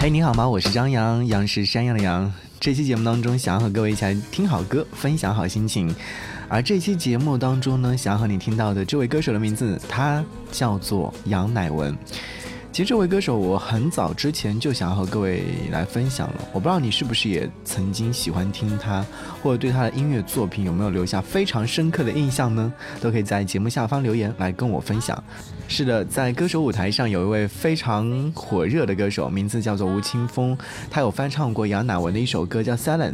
嘿，你好吗？我是张扬，杨是山羊的羊。这期节目当中，想要和各位一起来听好歌，分享好心情。而这期节目当中呢，想要和你听到的这位歌手的名字，他叫做杨乃文。其实这位歌手，我很早之前就想和各位来分享了。我不知道你是不是也曾经喜欢听他，或者对他的音乐作品有没有留下非常深刻的印象呢？都可以在节目下方留言来跟我分享。是的，在歌手舞台上有一位非常火热的歌手，名字叫做吴青峰，他有翻唱过杨乃文的一首歌叫《Silence》。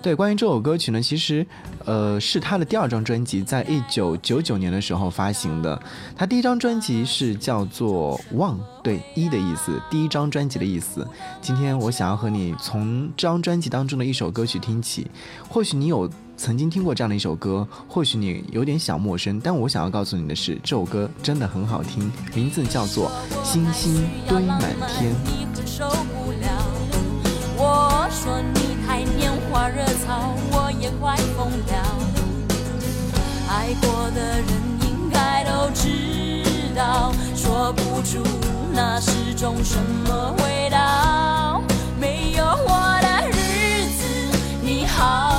对，关于这首歌曲呢，其实，呃，是他的第二张专辑，在一九九九年的时候发行的。他第一张专辑是叫做《忘》，对，一的意思，第一张专辑的意思。今天我想要和你从这张专辑当中的一首歌曲听起，或许你有。曾经听过这样的一首歌，或许你有点小陌生，但我想要告诉你的是，这首歌真的很好听，名字叫做《星星堆满天》。爱过的人应该都知道，说不出那是种什么味道。没有我的日子，你好。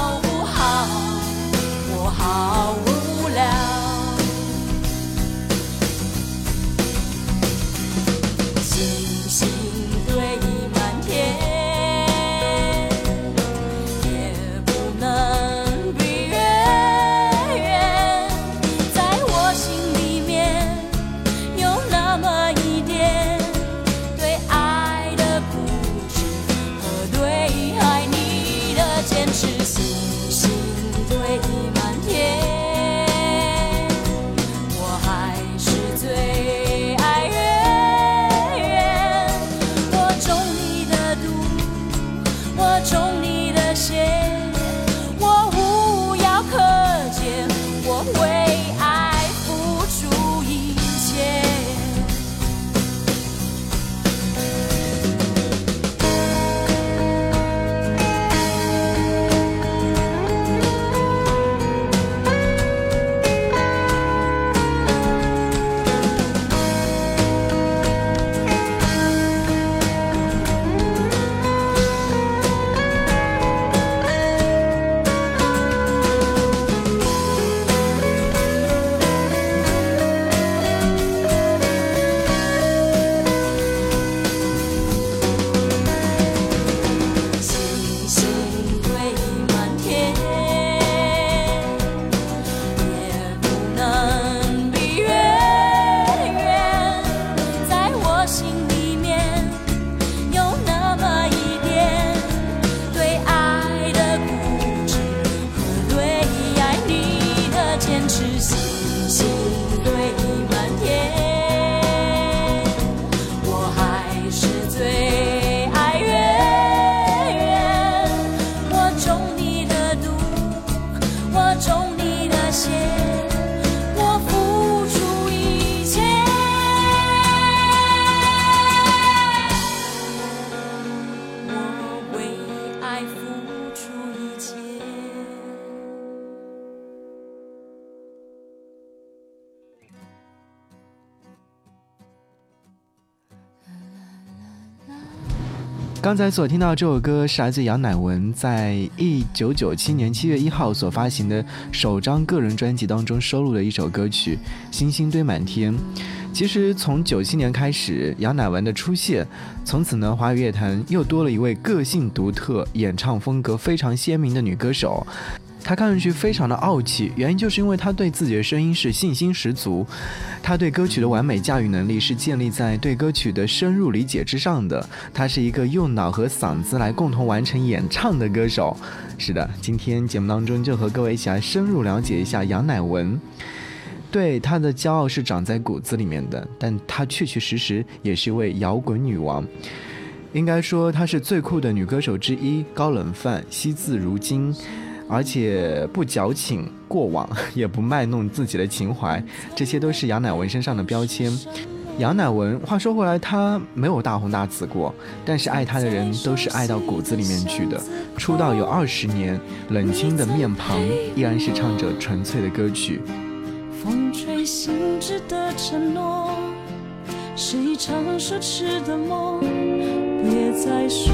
中你的心刚才所听到这首歌是来自杨乃文在一九九七年七月一号所发行的首张个人专辑当中收录的一首歌曲《星星堆满天》。其实从九七年开始，杨乃文的出现，从此呢，华语乐坛又多了一位个性独特、演唱风格非常鲜明的女歌手。她看上去非常的傲气，原因就是因为她对自己的声音是信心十足，她对歌曲的完美驾驭能力是建立在对歌曲的深入理解之上的。她是一个用脑和嗓子来共同完成演唱的歌手。是的，今天节目当中就和各位一起来深入了解一下杨乃文。对，她的骄傲是长在骨子里面的，但她确确实实也是一位摇滚女王。应该说，她是最酷的女歌手之一，高冷范，惜字如金。而且不矫情过往，也不卖弄自己的情怀，这些都是杨乃文身上的标签。杨乃文，话说回来，她没有大红大紫过，但是爱她的人都是爱到骨子里面去的。出道有二十年，冷清的面庞依然是唱着纯粹的歌曲。风吹醒之的承诺，是一场奢侈的梦。别再说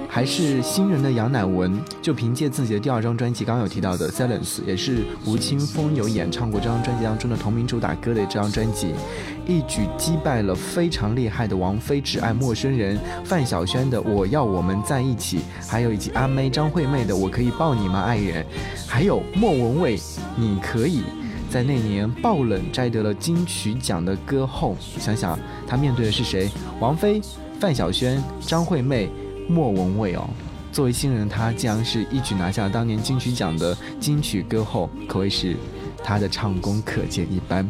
还是新人的杨乃文，就凭借自己的第二张专辑，刚刚有提到的《Silence》，也是吴青峰有演唱过这张专辑当中的同名主打歌的这张专辑，一举击败了非常厉害的王菲《只爱陌生人》，范晓萱的《我要我们在一起》，还有以及阿妹张惠妹的《我可以抱你吗，爱人》，还有莫文蔚《你可以》。在那年爆冷摘得了金曲奖的歌后，想想他面对的是谁？王菲。范晓萱、张惠妹、莫文蔚哦，作为新人，她竟然是一举拿下当年金曲奖的金曲歌后，可谓是她的唱功可见一斑。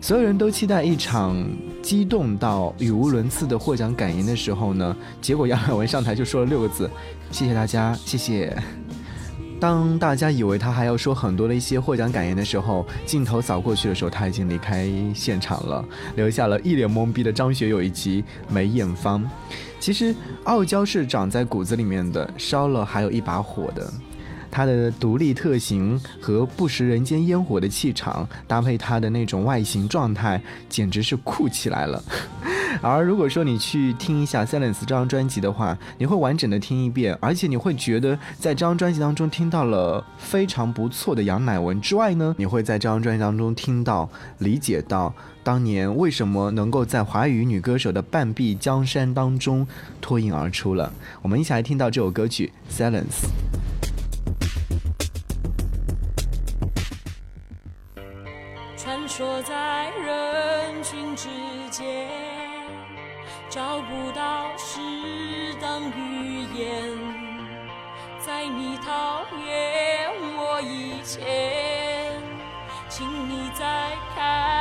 所有人都期待一场激动到语无伦次的获奖感言的时候呢，结果杨海文上台就说了六个字：“谢谢大家，谢谢。”当大家以为他还要说很多的一些获奖感言的时候，镜头扫过去的时候，他已经离开现场了，留下了一脸懵逼的张学友以及梅艳芳。其实傲娇是长在骨子里面的，烧了还有一把火的。他的独立特型和不食人间烟火的气场，搭配他的那种外形状态，简直是酷起来了。而如果说你去听一下《Silence》这张专辑的话，你会完整的听一遍，而且你会觉得在这张专辑当中听到了非常不错的杨乃文之外呢，你会在这张专辑当中听到、理解到当年为什么能够在华语女歌手的半壁江山当中脱颖而出了。我们一起来听到这首歌曲《Silence》。穿梭在人群之间。找不到适当语言，在你讨厌我以前，请你再看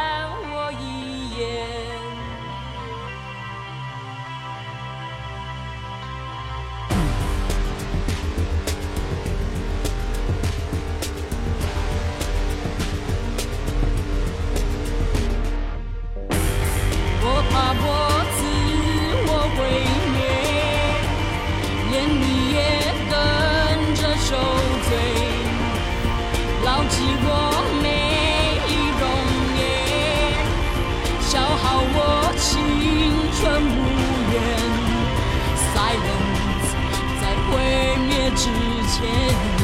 你我美丽容颜消耗我青春无怨 silence 在毁灭之前。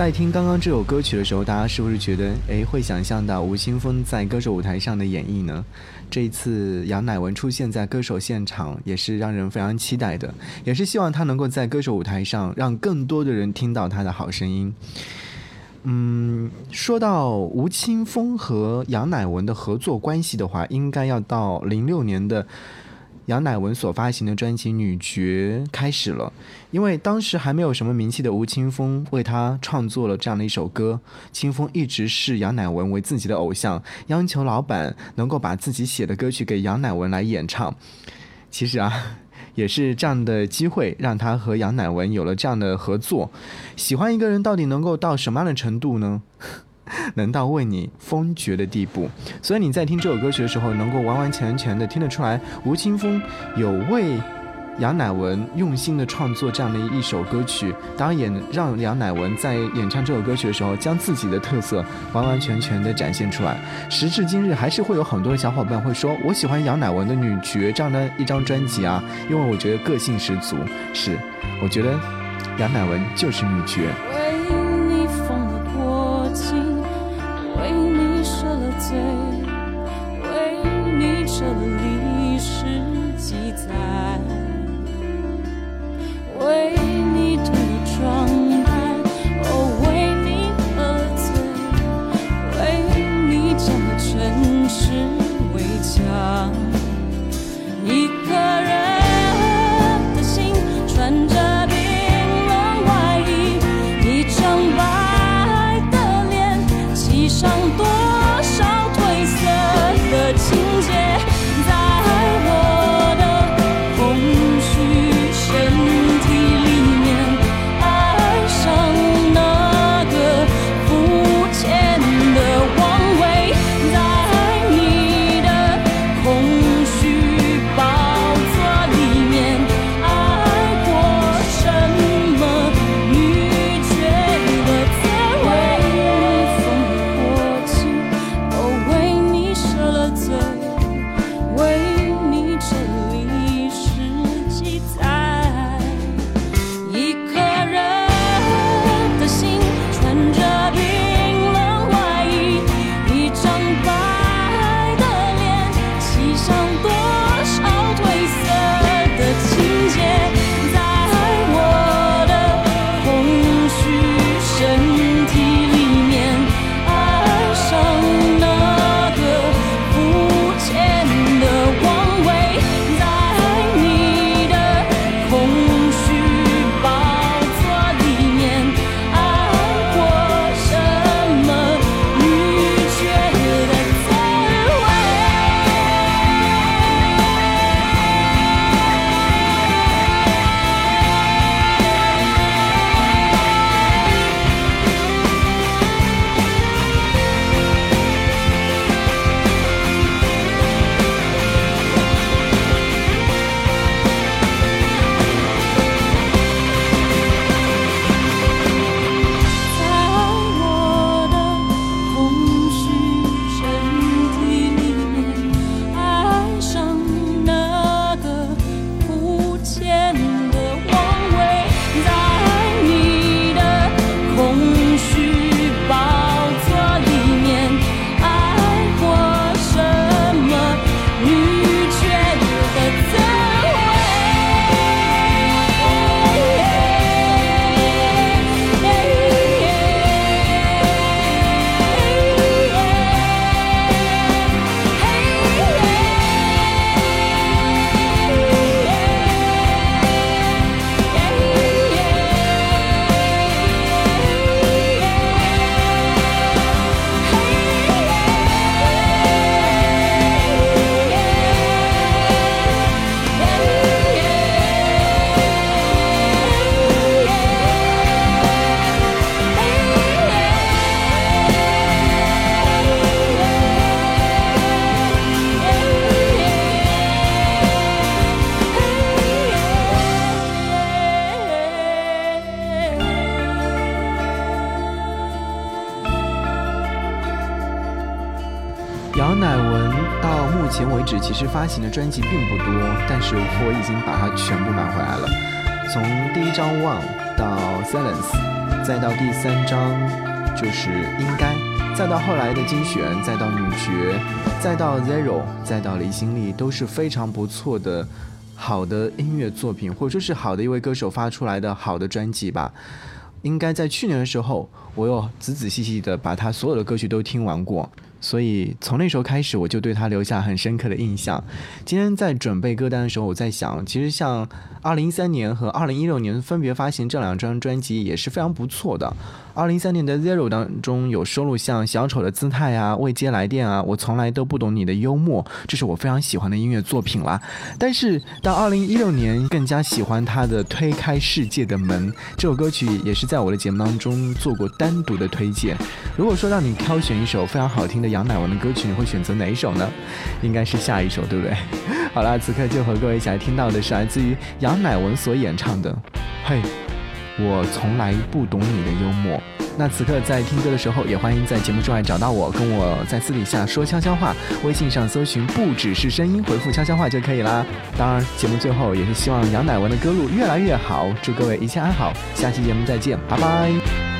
在听刚刚这首歌曲的时候，大家是不是觉得，诶，会想象到吴青峰在歌手舞台上的演绎呢？这一次杨乃文出现在歌手现场，也是让人非常期待的，也是希望他能够在歌手舞台上让更多的人听到他的好声音。嗯，说到吴青峰和杨乃文的合作关系的话，应该要到零六年的杨乃文所发行的专辑《女爵》开始了。因为当时还没有什么名气的吴青峰为他创作了这样的一首歌，青峰一直视杨乃文为自己的偶像，央求老板能够把自己写的歌曲给杨乃文来演唱。其实啊，也是这样的机会，让他和杨乃文有了这样的合作。喜欢一个人到底能够到什么样的程度呢？能到为你封爵的地步。所以你在听这首歌曲的时候，能够完完全全的听得出来，吴青峰有为杨乃文用心的创作这样的一首歌曲，当然也让杨乃文在演唱这首歌曲的时候，将自己的特色完完全全的展现出来。时至今日，还是会有很多的小伙伴会说，我喜欢杨乃文的《女爵》这样的一张专辑啊，因为我觉得个性十足。是，我觉得杨乃文就是女爵。为你撤了历史记载，为发行的专辑并不多，但是我已经把它全部买回来了。从第一张《One》到《Silence》，再到第三张就是《应该》，再到后来的精选，再到女爵，再到《Zero》，再到离心力，都是非常不错的好的音乐作品，或者说是好的一位歌手发出来的好的专辑吧。应该在去年的时候，我又仔仔细细的把他所有的歌曲都听完过。所以从那时候开始，我就对他留下很深刻的印象。今天在准备歌单的时候，我在想，其实像二零一三年和二零一六年分别发行这两张专辑也是非常不错的。二零一三年的《Zero》当中有收录像小丑的姿态啊、未接来电啊、我从来都不懂你的幽默，这是我非常喜欢的音乐作品啦。但是到二零一六年，更加喜欢他的《推开世界的门》这首歌曲，也是在我的节目当中做过单独的推荐。如果说让你挑选一首非常好听的杨乃文的歌曲，你会选择哪一首呢？应该是下一首，对不对？好啦，此刻就和各位一起来听到的是来自于杨乃文所演唱的《嘿》。我从来不懂你的幽默。那此刻在听歌的时候，也欢迎在节目之外找到我，跟我在私底下说悄悄话。微信上搜寻“不只是声音”，回复“悄悄话”就可以啦。当然，节目最后也是希望杨乃文的歌路越来越好，祝各位一切安好。下期节目再见，拜拜。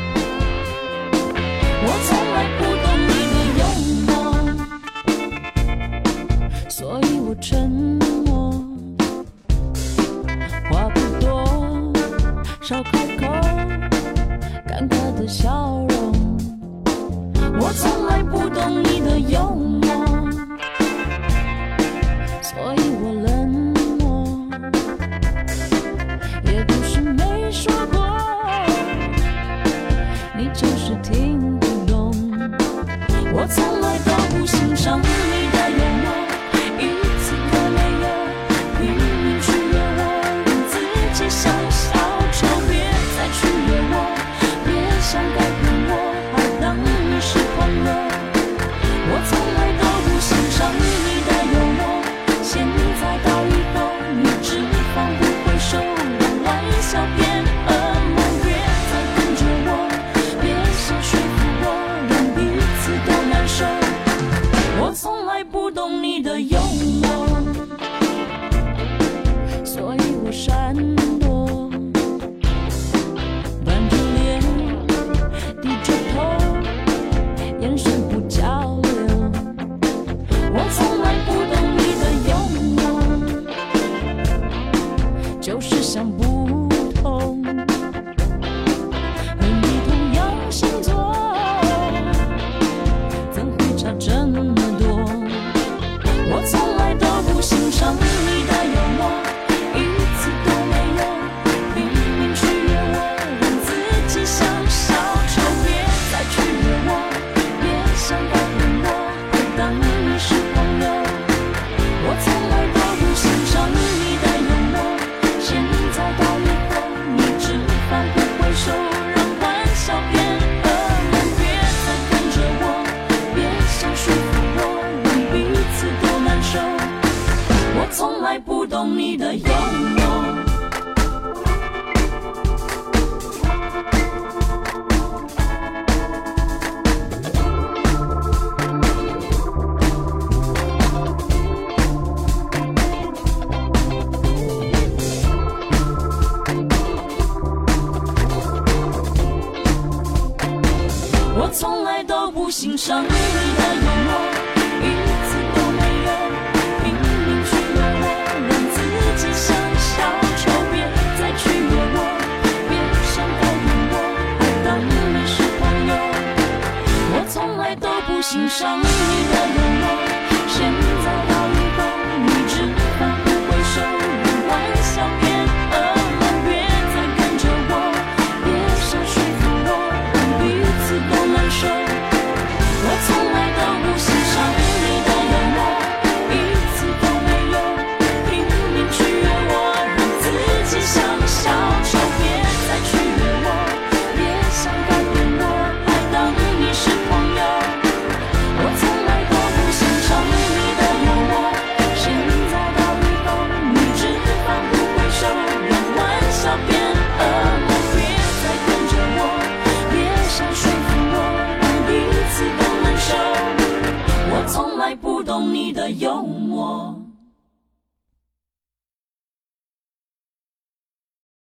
心上。